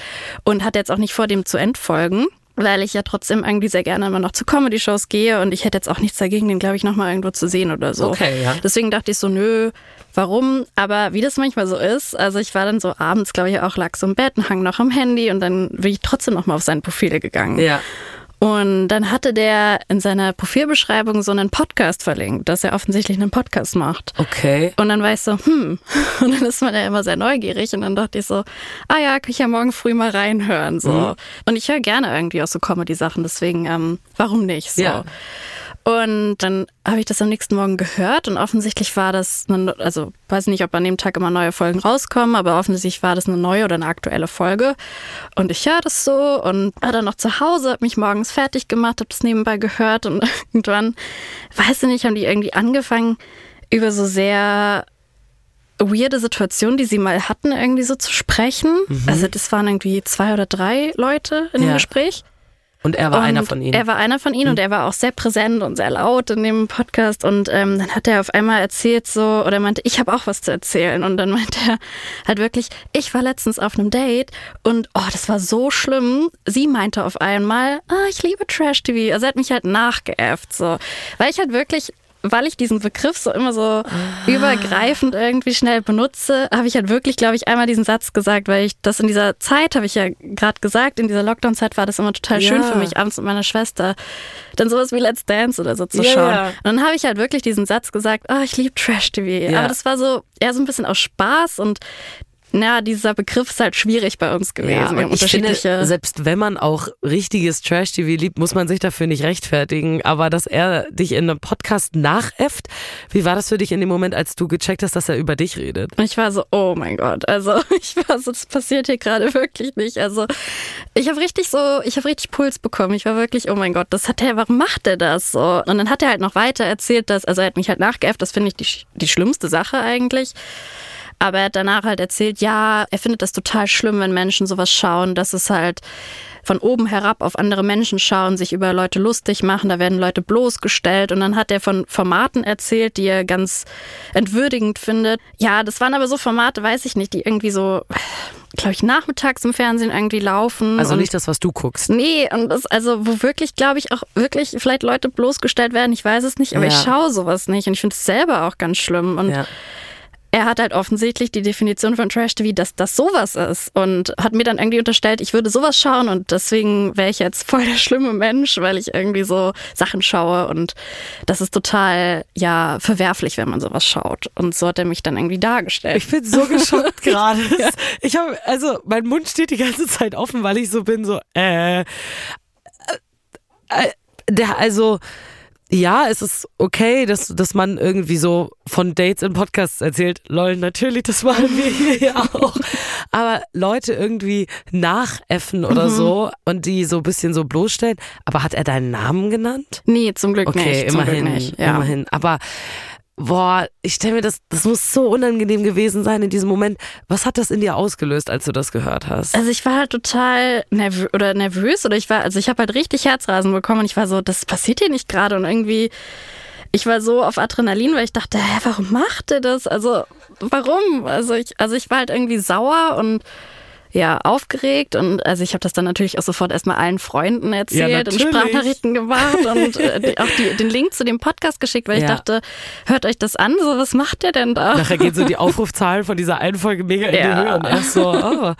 und hatte jetzt auch nicht vor, dem zu entfolgen. Weil ich ja trotzdem irgendwie sehr gerne immer noch zu Comedy-Shows gehe und ich hätte jetzt auch nichts dagegen, den glaube ich nochmal irgendwo zu sehen oder so. Okay, ja. Deswegen dachte ich so, nö, warum? Aber wie das manchmal so ist, also ich war dann so abends, glaube ich, auch lag so im Bett und hang noch am Handy und dann bin ich trotzdem nochmal auf sein Profil gegangen. ja. Und dann hatte der in seiner Profilbeschreibung so einen Podcast verlinkt, dass er offensichtlich einen Podcast macht. Okay. Und dann war ich so, hm. Und dann ist man ja immer sehr neugierig. Und dann dachte ich so, ah ja, kann ich ja morgen früh mal reinhören. So. Mhm. Und ich höre gerne irgendwie auch so Comedy-Sachen, deswegen, ähm, warum nicht? So. Ja. Und dann habe ich das am nächsten Morgen gehört und offensichtlich war das, eine, also weiß nicht, ob an dem Tag immer neue Folgen rauskommen, aber offensichtlich war das eine neue oder eine aktuelle Folge. Und ich höre das so und war dann noch zu Hause, habe mich morgens fertig gemacht, habe das nebenbei gehört und irgendwann, weiß ich nicht, haben die irgendwie angefangen über so sehr weirde Situationen, die sie mal hatten, irgendwie so zu sprechen. Also das waren irgendwie zwei oder drei Leute in dem Ja. Gespräch. Und er war Und einer von ihnen. Er war einer von ihnen und er war auch sehr präsent und sehr laut in dem Podcast. Und ähm, dann hat er auf einmal erzählt so, oder meinte, ich habe auch was zu erzählen. Und dann meinte er halt wirklich, ich war letztens auf einem Date und oh, das war so schlimm. Sie meinte auf einmal, ah, ich liebe Trash-TV. Also er hat mich halt nachgeäfft, so. Weil ich halt wirklich weil ich diesen Begriff so immer so übergreifend irgendwie schnell benutze, habe ich halt wirklich, glaube ich, einmal diesen Satz gesagt, weil ich das in dieser Zeit, habe ich ja gerade gesagt, in dieser Lockdown-Zeit war das immer total schön Ja. für mich, abends mit meiner Schwester dann sowas wie Let's Dance oder so zu Ja, schauen. ja. Und dann habe ich halt wirklich diesen Satz gesagt, oh, ich liebe Trash-TV. Ja. Aber das war so eher so ein bisschen aus Spaß und na, dieser Begriff ist halt schwierig bei uns gewesen. Ja, ich finde, selbst wenn man auch richtiges Trash-TV liebt, muss man sich dafür nicht rechtfertigen. Aber dass er dich in einem Podcast nachäfft, wie war das für dich in dem Moment, als du gecheckt hast, dass er über dich redet? Ich war so, oh mein Gott, also ich war so, das passiert hier gerade wirklich nicht. Also ich habe richtig so, ich habe richtig Puls bekommen. Ich war wirklich, oh mein Gott, das hat er, warum macht er das so? Und dann hat er halt noch weiter erzählt, dass, also er hat mich halt nachgeäfft, das finde ich die, die schlimmste Sache eigentlich. Aber er hat danach halt erzählt, ja, er findet das total schlimm, wenn Menschen sowas schauen, dass es halt von oben herab auf andere Menschen schauen, sich über Leute lustig machen, da werden Leute bloßgestellt und dann hat er von Formaten erzählt, die er ganz entwürdigend findet. Ja, das waren aber so Formate, weiß ich nicht, die irgendwie so, glaube ich, nachmittags im Fernsehen irgendwie laufen. Also nicht das, was du guckst. Nee, und das, also, wo wirklich, glaube ich, auch wirklich vielleicht Leute bloßgestellt werden, ich weiß es nicht, aber Ja. ich schaue sowas nicht und ich finde es selber auch ganz schlimm. Und Ja. Er hat halt offensichtlich die Definition von Trash TV, dass das sowas ist und hat mir dann irgendwie unterstellt, ich würde sowas schauen und deswegen wäre ich jetzt voll der schlimme Mensch, weil ich irgendwie so Sachen schaue und das ist total, ja, verwerflich, wenn man sowas schaut. Und so hat er mich dann irgendwie dargestellt. Ich bin so geschockt gerade. Ich habe, also mein Mund steht die ganze Zeit offen, weil ich so bin, so, äh, äh, äh der, also, ja, es ist okay, dass, dass man irgendwie so von Dates in Podcasts erzählt. Lol, natürlich, das machen wir hier ja auch. Aber Leute irgendwie nachäffen oder so und die so ein bisschen so bloßstellen. Aber hat er deinen Namen genannt? nee, zum Glück Okay, nicht. Zum immerhin, Glück nicht. Ja. immerhin. Aber boah, ich stelle mir das, das muss so unangenehm gewesen sein in diesem Moment. Was hat das in dir ausgelöst, als du das gehört hast? Also ich war halt total nervös oder nervös oder ich war, also ich habe halt richtig Herzrasen bekommen und ich war so, das passiert hier nicht gerade und irgendwie, ich war so auf Adrenalin, weil ich dachte, hä, warum macht er das? Also warum? Also ich, also ich war halt irgendwie sauer und ja, aufgeregt und also ich habe das dann natürlich auch sofort erstmal allen Freunden erzählt und natürlich. Sprachnachrichten gemacht und äh, auch die, den Link zu dem Podcast geschickt, weil ich Ja. dachte, hört euch das an, so was macht der denn da? Nachher gehen so die Aufrufzahlen von dieser einen Folge mega in die Ja. Höhe und erst so, oh,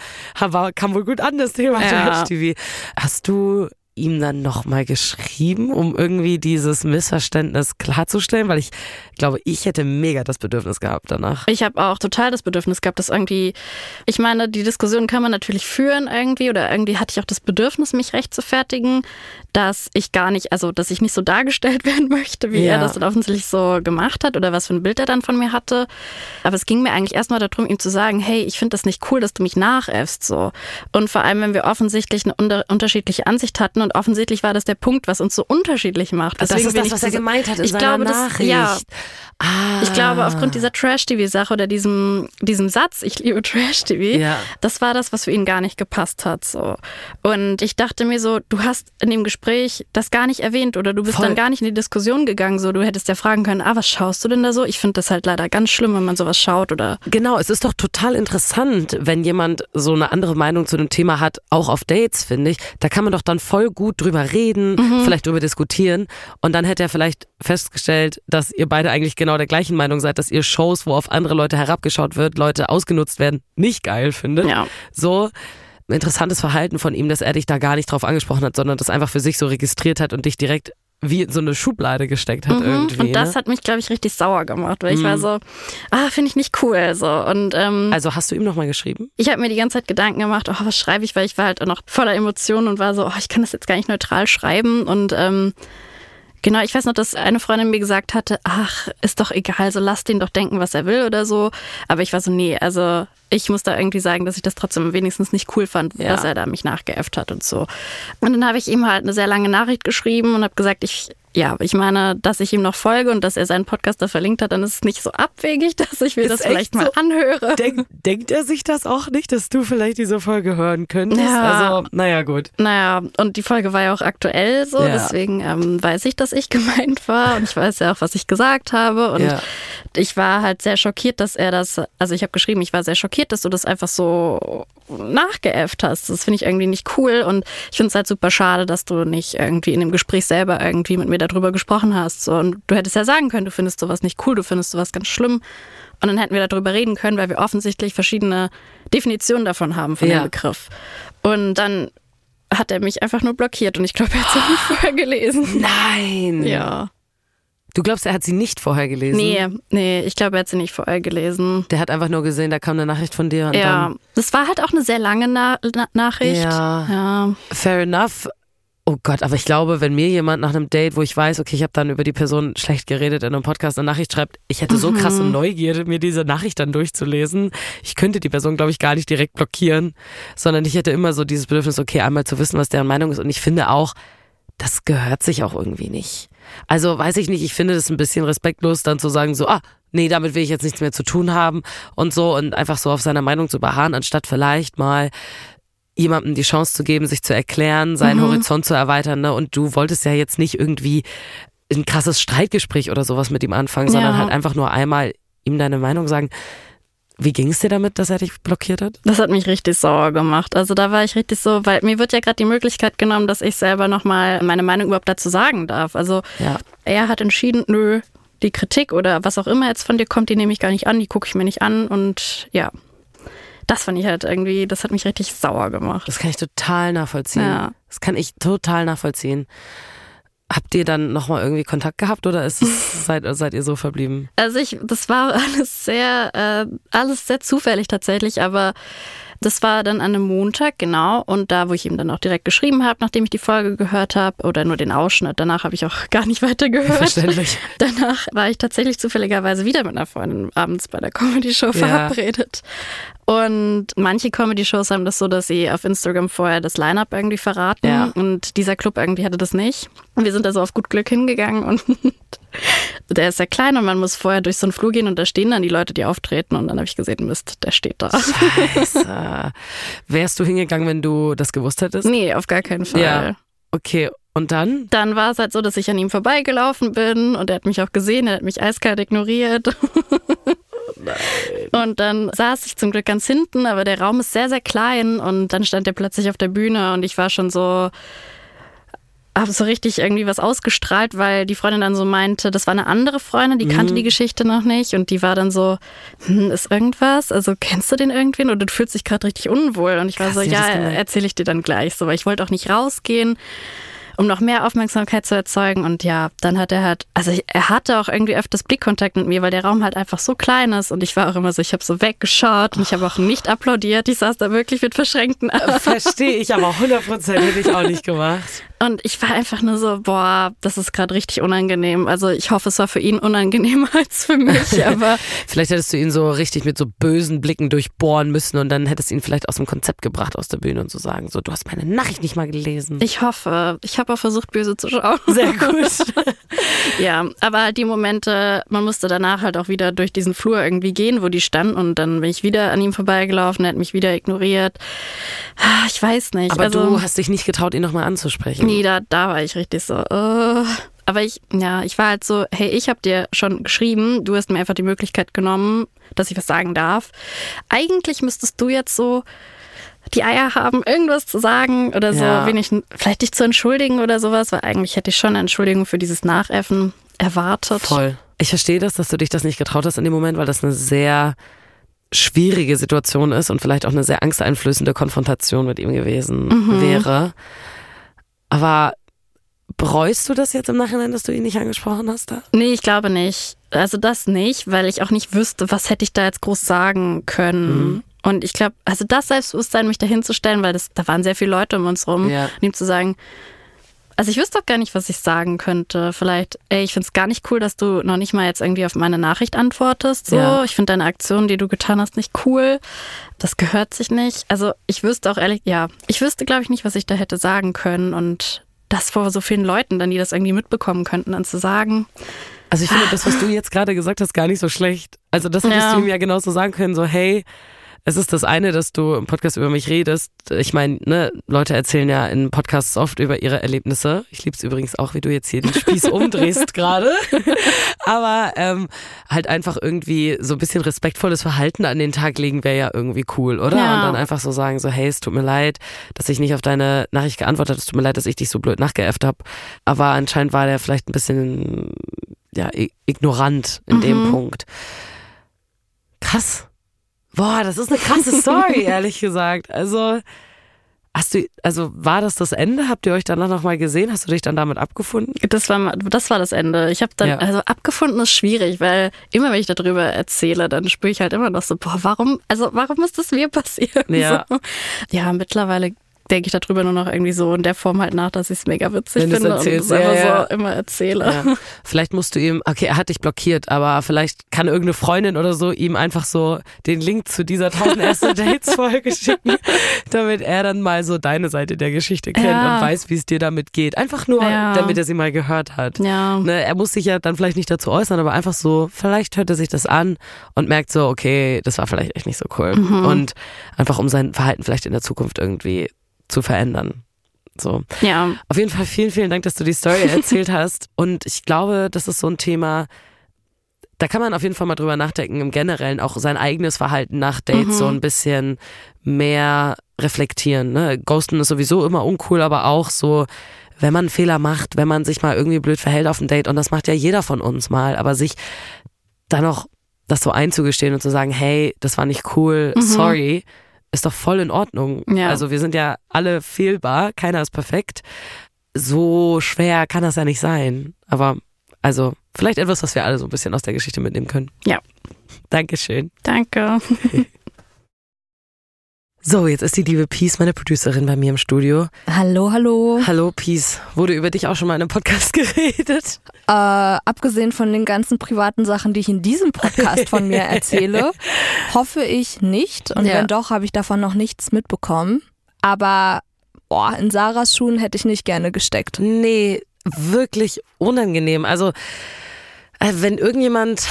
kam wohl gut an, das Thema Ja. TV. Hast du ihm dann nochmal geschrieben, um irgendwie dieses Missverständnis klarzustellen? Weil ich glaube, ich hätte mega das Bedürfnis gehabt danach. Ich habe auch total das Bedürfnis gehabt, dass irgendwie, ich meine, die Diskussion kann man natürlich führen irgendwie oder irgendwie hatte ich auch das Bedürfnis, mich rechtfertigen, dass ich gar nicht, also dass ich nicht so dargestellt werden möchte, wie Ja. er das dann offensichtlich so gemacht hat oder was für ein Bild er dann von mir hatte. Aber es ging mir eigentlich erstmal darum, ihm zu sagen, hey, ich finde das nicht cool, dass du mich nachäffst so. Und vor allem, wenn wir offensichtlich eine unter unterschiedliche Ansicht hatten und offensichtlich war das der Punkt, was uns so unterschiedlich macht. Das Deswegen ist bin das, ich was er gemeint hat in ich glaube, das, Nachricht. ja, ah. ich glaube, aufgrund dieser Trash-TV-Sache oder diesem, diesem Satz, ich liebe Trash-TV, Ja. das war das, was für ihn gar nicht gepasst hat. So. Und ich dachte mir so, du hast in dem Gespräch das gar nicht erwähnt oder du bist Voll. dann gar nicht in die Diskussion gegangen. So, du hättest ja fragen können, ah, was schaust du denn da so? Ich finde das halt leider ganz schlimm, wenn man sowas schaut oder. Genau, es ist doch total interessant, wenn jemand so eine andere Meinung zu einem Thema hat, auch auf Dates, finde ich. Da kann man doch dann voll gut drüber reden, Mhm. vielleicht drüber diskutieren. Und dann hätte er vielleicht festgestellt, dass ihr beide eigentlich genau der gleichen Meinung seid, dass ihr Shows, wo auf andere Leute herabgeschaut wird, Leute ausgenutzt werden, nicht geil findet. Ja. So. interessantes Verhalten von ihm, dass er dich da gar nicht drauf angesprochen hat, sondern das einfach für sich so registriert hat und dich direkt wie in so eine Schublade gesteckt hat Mhm. irgendwie. Und das ne? hat mich, glaube ich, richtig sauer gemacht, weil ich war so, ah, finde ich nicht cool. So. Und ähm, Also hast du ihm nochmal geschrieben? ich habe mir die ganze Zeit Gedanken gemacht, oh, was schreibe ich, weil ich war halt auch noch voller Emotionen und war so, oh, ich kann das jetzt gar nicht neutral schreiben. Und ähm, genau, ich weiß noch, dass eine Freundin mir gesagt hatte, ach, ist doch egal, so lass den doch denken, was er will oder so. Aber ich war so, nee, also ich muss da irgendwie sagen, dass ich das trotzdem wenigstens nicht cool fand, Ja. dass er da mich nachgeäfft hat und so. Und dann habe ich ihm halt eine sehr lange Nachricht geschrieben und habe gesagt, ich ja, ich meine, dass ich ihm noch folge und dass er seinen Podcast da verlinkt hat, dann ist es nicht so abwegig, dass ich mir Ist das vielleicht mal so? anhöre. Denk, denkt er sich das auch nicht, dass du vielleicht diese Folge hören könntest? Ja. Also, naja, gut. Naja, und die Folge war ja auch aktuell so, Ja. deswegen ähm, weiß ich, dass ich gemeint war und ich weiß ja auch, was ich gesagt habe. Und Ja. ich war halt sehr schockiert, dass er das, also ich habe geschrieben, ich war sehr schockiert, dass du das einfach so nachgeäfft hast. Das finde ich irgendwie nicht cool und ich finde es halt super schade, dass du nicht irgendwie in dem Gespräch selber irgendwie mit mir darüber gesprochen hast. So, und du hättest ja sagen können, du findest sowas nicht cool, du findest sowas ganz schlimm. Und dann hätten wir darüber reden können, weil wir offensichtlich verschiedene Definitionen davon haben von Ja. dem Begriff. Und dann hat er mich einfach nur blockiert und ich glaube, er hat es auch nicht vorher gelesen. Nein. Ja. Du glaubst, er hat sie nicht vorher gelesen? Nee, nee, ich glaube, er hat sie nicht vorher gelesen. Der hat einfach nur gesehen, da kam eine Nachricht von dir Ja, das war halt auch eine sehr lange Na Na Nachricht. Ja. ja. Fair enough. Oh Gott, aber ich glaube, wenn mir jemand nach einem Date, wo ich weiß, okay, ich habe dann über die Person schlecht geredet in einem Podcast eine Nachricht schreibt, ich hätte so krasse Neugierde, mir diese Nachricht dann durchzulesen. Ich könnte die Person, glaube ich, gar nicht direkt blockieren, sondern ich hätte immer so dieses Bedürfnis, okay, einmal zu wissen, was deren Meinung ist. Und ich finde auch, das gehört sich auch irgendwie nicht. Also weiß ich nicht, ich finde das ein bisschen respektlos, dann zu sagen, so, ah, nee, damit will ich jetzt nichts mehr zu tun haben und so und einfach so auf seiner Meinung zu beharren, anstatt vielleicht mal jemandem die Chance zu geben, sich zu erklären, seinen Horizont zu erweitern. Ne? Und du wolltest ja jetzt nicht irgendwie ein krasses Streitgespräch oder sowas mit ihm anfangen, sondern Ja. halt einfach nur einmal ihm deine Meinung sagen. Wie ging es dir damit, dass er dich blockiert hat? Das hat mich richtig sauer gemacht. Also da war ich richtig so, weil mir wird ja gerade die Möglichkeit genommen, dass ich selber nochmal meine Meinung überhaupt dazu sagen darf. Also Ja. er hat entschieden, nö, die Kritik oder was auch immer jetzt von dir kommt, die nehme ich gar nicht an, die gucke ich mir nicht an und ja. Das fand ich halt irgendwie, das hat mich richtig sauer gemacht. Das kann ich total nachvollziehen. Ja. Das kann ich total nachvollziehen. Habt ihr dann nochmal irgendwie Kontakt gehabt oder ist es, seid, seid ihr so verblieben? Also ich, das war alles sehr, äh, alles sehr zufällig tatsächlich, aber das war dann an einem Montag, genau. Und da, wo ich ihm dann auch direkt geschrieben habe, nachdem ich die Folge gehört habe, oder nur den Ausschnitt, danach habe ich auch gar nicht weiter gehört. Verständlich. Danach war ich tatsächlich zufälligerweise wieder mit einer Freundin abends bei der Comedy-Show verabredet. Und manche Comedy-Shows haben das so, dass sie auf Instagram vorher das Line-Up irgendwie verraten. Ja. Und dieser Club irgendwie hatte das nicht. Und wir sind da so auf gut Glück hingegangen und der ist sehr klein und man muss vorher durch so einen Flur gehen und da stehen dann die Leute, die auftreten. Und dann habe ich gesehen, Mist, der steht da. Scheiße. Wärst du hingegangen, wenn du das gewusst hättest? nee, auf gar keinen Fall. Ja. Okay, und dann? Dann war es halt so, dass ich an ihm vorbeigelaufen bin und er hat mich auch gesehen, er hat mich eiskalt ignoriert. Und dann saß ich zum Glück ganz hinten, aber der Raum ist sehr, sehr klein und dann stand er plötzlich auf der Bühne und ich war schon so, habe so richtig irgendwie was ausgestrahlt, weil die Freundin dann so meinte, das war eine andere Freundin, die kannte die Geschichte noch nicht. Und die war dann so, hm, ist irgendwas? Also kennst du den irgendwen? Oder du fühlst dich gerade richtig unwohl? Und ich war Krass, so, ja, erzähle ich dir dann gleich. So, weil ich wollte auch nicht rausgehen um noch mehr Aufmerksamkeit zu erzeugen. Und ja, dann hat er halt, also ich- er hatte auch irgendwie öfters Blickkontakt mit mir, weil der Raum halt einfach so klein ist. Und ich war auch immer so, ich habe so weggeschaut und ich habe auch nicht applaudiert. Ich saß da wirklich mit verschränkten Armen. Verstehe ich, aber 100% hätte ich auch nicht gemacht. Und ich war einfach nur so, boah, das ist gerade richtig unangenehm. Also ich hoffe, es war für ihn unangenehmer als für mich, aber Vielleicht hättest du ihn so richtig mit so bösen Blicken durchbohren müssen und dann hättest du ihn vielleicht aus dem Konzept gebracht aus der Bühne und zu sagen, so, du hast meine Nachricht nicht mal gelesen. ich hoffe, ich habe auch versucht, böse zu schauen. Sehr gut. Ja, aber halt die Momente, man musste danach halt auch wieder durch diesen Flur irgendwie gehen, wo die standen und dann bin ich wieder an ihm vorbeigelaufen, er hat mich wieder ignoriert. Ah, Ich weiß nicht. Aber also, du hast dich nicht getraut, ihn nochmal anzusprechen. Nee, da, da war ich richtig so. Uh. Aber ich, ja, ich war halt so, hey, ich habe dir schon geschrieben, du hast mir einfach die Möglichkeit genommen, dass ich was sagen darf. Eigentlich müsstest du jetzt so die Eier haben, irgendwas zu sagen oder so, Ja. wenig, vielleicht dich zu entschuldigen oder sowas, weil eigentlich hätte ich schon eine Entschuldigung für dieses Nachäffen erwartet. Voll. Ich verstehe das, dass du dich das nicht getraut hast in dem Moment, weil das eine sehr schwierige Situation ist und vielleicht auch eine sehr angsteinflößende Konfrontation mit ihm gewesen Mhm. wäre. Aber bereust du das jetzt im Nachhinein, dass du ihn nicht angesprochen hast? Da? Nee, ich glaube nicht. Also das nicht, weil ich auch nicht wüsste, was hätte ich da jetzt groß sagen können. Und ich glaube, also das Selbstbewusstsein, mich da hinzustellen, weil das, da waren sehr viele Leute um uns rum, Ja. und ihm zu sagen, also ich wüsste auch gar nicht, was ich sagen könnte. Vielleicht, ey, ich finde es gar nicht cool, dass du noch nicht mal jetzt irgendwie auf meine Nachricht antwortest. So, Ja. ich finde deine Aktion, die du getan hast, nicht cool. Das gehört sich nicht. Also ich wüsste auch ehrlich, ja, ich wüsste, glaube ich, nicht, was ich da hätte sagen können. Und das vor so vielen Leuten, dann die das irgendwie mitbekommen könnten, dann zu sagen. Also ich finde das, was du jetzt gerade gesagt hast, gar nicht so schlecht. Also das hättest Ja. du ihm ja genauso sagen können, so hey, es ist das eine, dass du im Podcast über mich redest. Ich meine, ne, Leute erzählen ja in Podcasts oft über ihre Erlebnisse. Ich lieb's übrigens auch, wie du jetzt hier den Spieß umdrehst gerade. Aber ähm, halt einfach irgendwie so ein bisschen respektvolles Verhalten an den Tag legen wäre ja irgendwie cool, oder? Ja. Und dann einfach so sagen, so hey, es tut mir leid, dass ich nicht auf deine Nachricht geantwortet habe. Es tut mir leid, dass ich dich so blöd nachgeäfft habe. Aber anscheinend war der vielleicht ein bisschen ja, ignorant in dem Punkt. Krass. Boah, das ist eine krasse Story, ehrlich gesagt. Also, hast du, also war das das Ende? Habt ihr euch danach nochmal gesehen? Hast du dich dann damit abgefunden? Das war, das war das Ende. Ich habe dann, Ja. also abgefunden ist schwierig, weil immer wenn ich darüber erzähle, dann spüre ich halt immer noch so, boah, warum, also warum ist das mir passiert? Ja. So. Ja, mittlerweile denke ich darüber nur noch irgendwie so in der Form halt nach, dass ich es mega witzig Wenn finde erzählst, und es ja, einfach ja. so immer erzähle. Ja. Vielleicht musst du ihm, okay, er hat dich blockiert, aber vielleicht kann irgendeine Freundin oder so ihm einfach so den Link zu dieser 1000 erste Dates Folge schicken, damit er dann mal so deine Seite der Geschichte kennt und weiß, wie es dir damit geht. Einfach nur, damit er sie mal gehört hat. Ne, er muss sich ja dann vielleicht nicht dazu äußern, aber einfach so, vielleicht hört er sich das an und merkt so, okay, das war vielleicht echt nicht so cool. Mhm. Und einfach um sein Verhalten vielleicht in der Zukunft irgendwie zu verändern. So. Ja. Auf jeden Fall vielen, vielen Dank, dass du die Story erzählt hast. Und ich glaube, das ist so ein Thema, da kann man auf jeden Fall mal drüber nachdenken, im Generellen auch sein eigenes Verhalten nach Dates so ein bisschen mehr reflektieren. Ne? Ghosten ist sowieso immer uncool, aber auch so, wenn man einen Fehler macht, wenn man sich mal irgendwie blöd verhält auf dem Date, und das macht ja jeder von uns mal, aber sich dann auch das so einzugestehen und zu sagen, hey, das war nicht cool, sorry, ist doch voll in Ordnung. Ja. Also wir sind ja alle fehlbar, keiner ist perfekt. So schwer kann das ja nicht sein. Aber also vielleicht etwas, was wir alle so ein bisschen aus der Geschichte mitnehmen können. Ja. Dankeschön. Danke. So, jetzt ist die liebe Peace, meine Producerin, bei mir im Studio. Hallo, hallo. Hallo Peace. Wurde über dich auch schon mal in einem Podcast geredet? Äh, abgesehen von den ganzen privaten Sachen, die ich in diesem Podcast von mir erzähle, hoffe ich nicht. Und Ja. wenn doch, habe ich davon noch nichts mitbekommen. Aber boah, in Sarahs Schuhen hätte ich nicht gerne gesteckt. Nee, wirklich unangenehm. Also, äh, wenn irgendjemand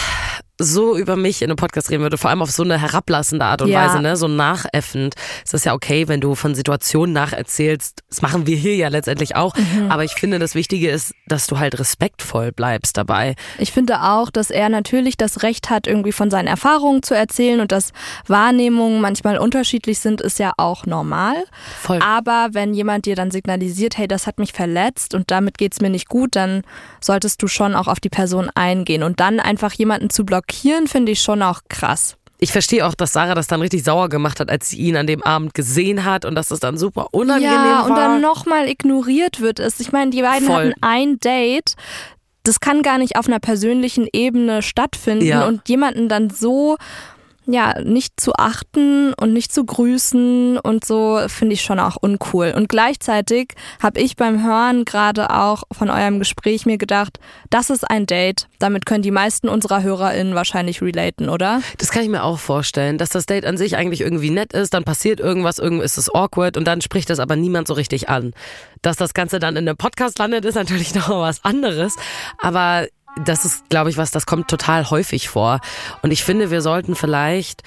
so über mich in einem Podcast reden würde, vor allem auf so eine herablassende Art und Ja. Weise, ne, so nachäffend, ist das ja okay, wenn du von Situationen nacherzählst. Das machen wir hier ja letztendlich auch. Aber ich finde, das Wichtige ist, dass du halt respektvoll bleibst dabei. Ich finde auch, dass er natürlich das Recht hat, irgendwie von seinen Erfahrungen zu erzählen und dass Wahrnehmungen manchmal unterschiedlich sind, ist ja auch normal. Voll. Aber wenn jemand dir dann signalisiert, hey, das hat mich verletzt und damit geht's mir nicht gut, dann solltest du schon auch auf die Person eingehen. Und dann einfach jemanden zu blockieren, finde ich schon auch krass. Ich verstehe auch, dass Sarah das dann richtig sauer gemacht hat, als sie ihn an dem Abend gesehen hat und dass das dann super unangenehm ja, war. und dann nochmal ignoriert wird es. Ich meine, die beiden Voll. hatten ein Date. Das kann gar nicht auf einer persönlichen Ebene stattfinden Ja. und jemanden dann so ja, nicht zu achten und nicht zu grüßen und so finde ich schon auch uncool. Und gleichzeitig habe ich beim Hören gerade auch von eurem Gespräch mir gedacht, das ist ein Date. Damit können die meisten unserer HörerInnen wahrscheinlich relaten, oder? Das kann ich mir auch vorstellen, dass das Date an sich eigentlich irgendwie nett ist, dann passiert irgendwas, irgendwie ist es awkward und dann spricht das aber niemand so richtig an. Dass das Ganze dann in einem Podcast landet, ist natürlich noch was anderes, aber das ist, glaube ich, was, das kommt total häufig vor. Und ich finde, wir sollten vielleicht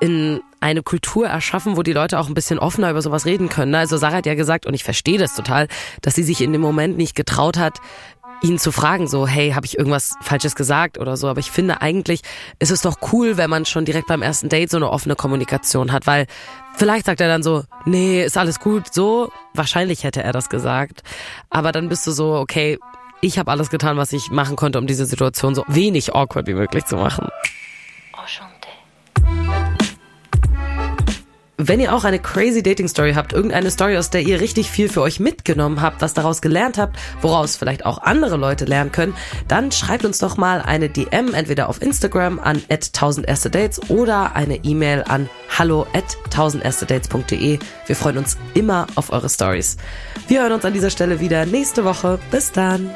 in eine Kultur erschaffen, wo die Leute auch ein bisschen offener über sowas reden können. ne? Also Sarah hat ja gesagt, und ich verstehe das total, dass sie sich in dem Moment nicht getraut hat, ihn zu fragen, so, hey, habe ich irgendwas Falsches gesagt oder so. Aber ich finde eigentlich, ist es doch cool, wenn man schon direkt beim ersten Date so eine offene Kommunikation hat, weil vielleicht sagt er dann so, nee, ist alles gut, so. Wahrscheinlich hätte er das gesagt. Aber dann bist du so, okay, ich habe alles getan, was ich machen konnte, um diese Situation so wenig awkward wie möglich zu machen. Wenn ihr auch eine crazy Dating Story habt, irgendeine Story, aus der ihr richtig viel für euch mitgenommen habt, was daraus gelernt habt, woraus vielleicht auch andere Leute lernen können, dann schreibt uns doch mal eine DM entweder auf Instagram an 1000 erste Dates oder eine E-Mail an hallo at 1000 dates.de. Wir freuen uns immer auf eure Stories. Wir hören uns an dieser Stelle wieder nächste Woche. Bis dann.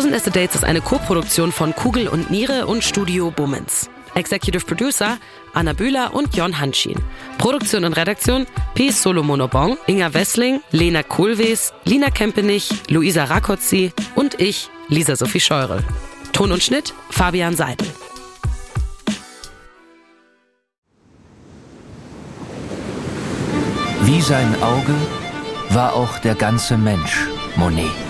1000 Erste Dates ist eine Co-Produktion von Kugel und Niere und Studio Bummens. Executive Producer Anna Bühler und Jon Hanschin. Produktion und Redaktion P. Solomonobong, Inga Wessling, Lena Kohlwees, Lina Kempenich, Luisa Rakotzi und ich, Lisa Sophie Scheurel. Ton und Schnitt Fabian Seidel. Wie sein Auge war auch der ganze Mensch Monet.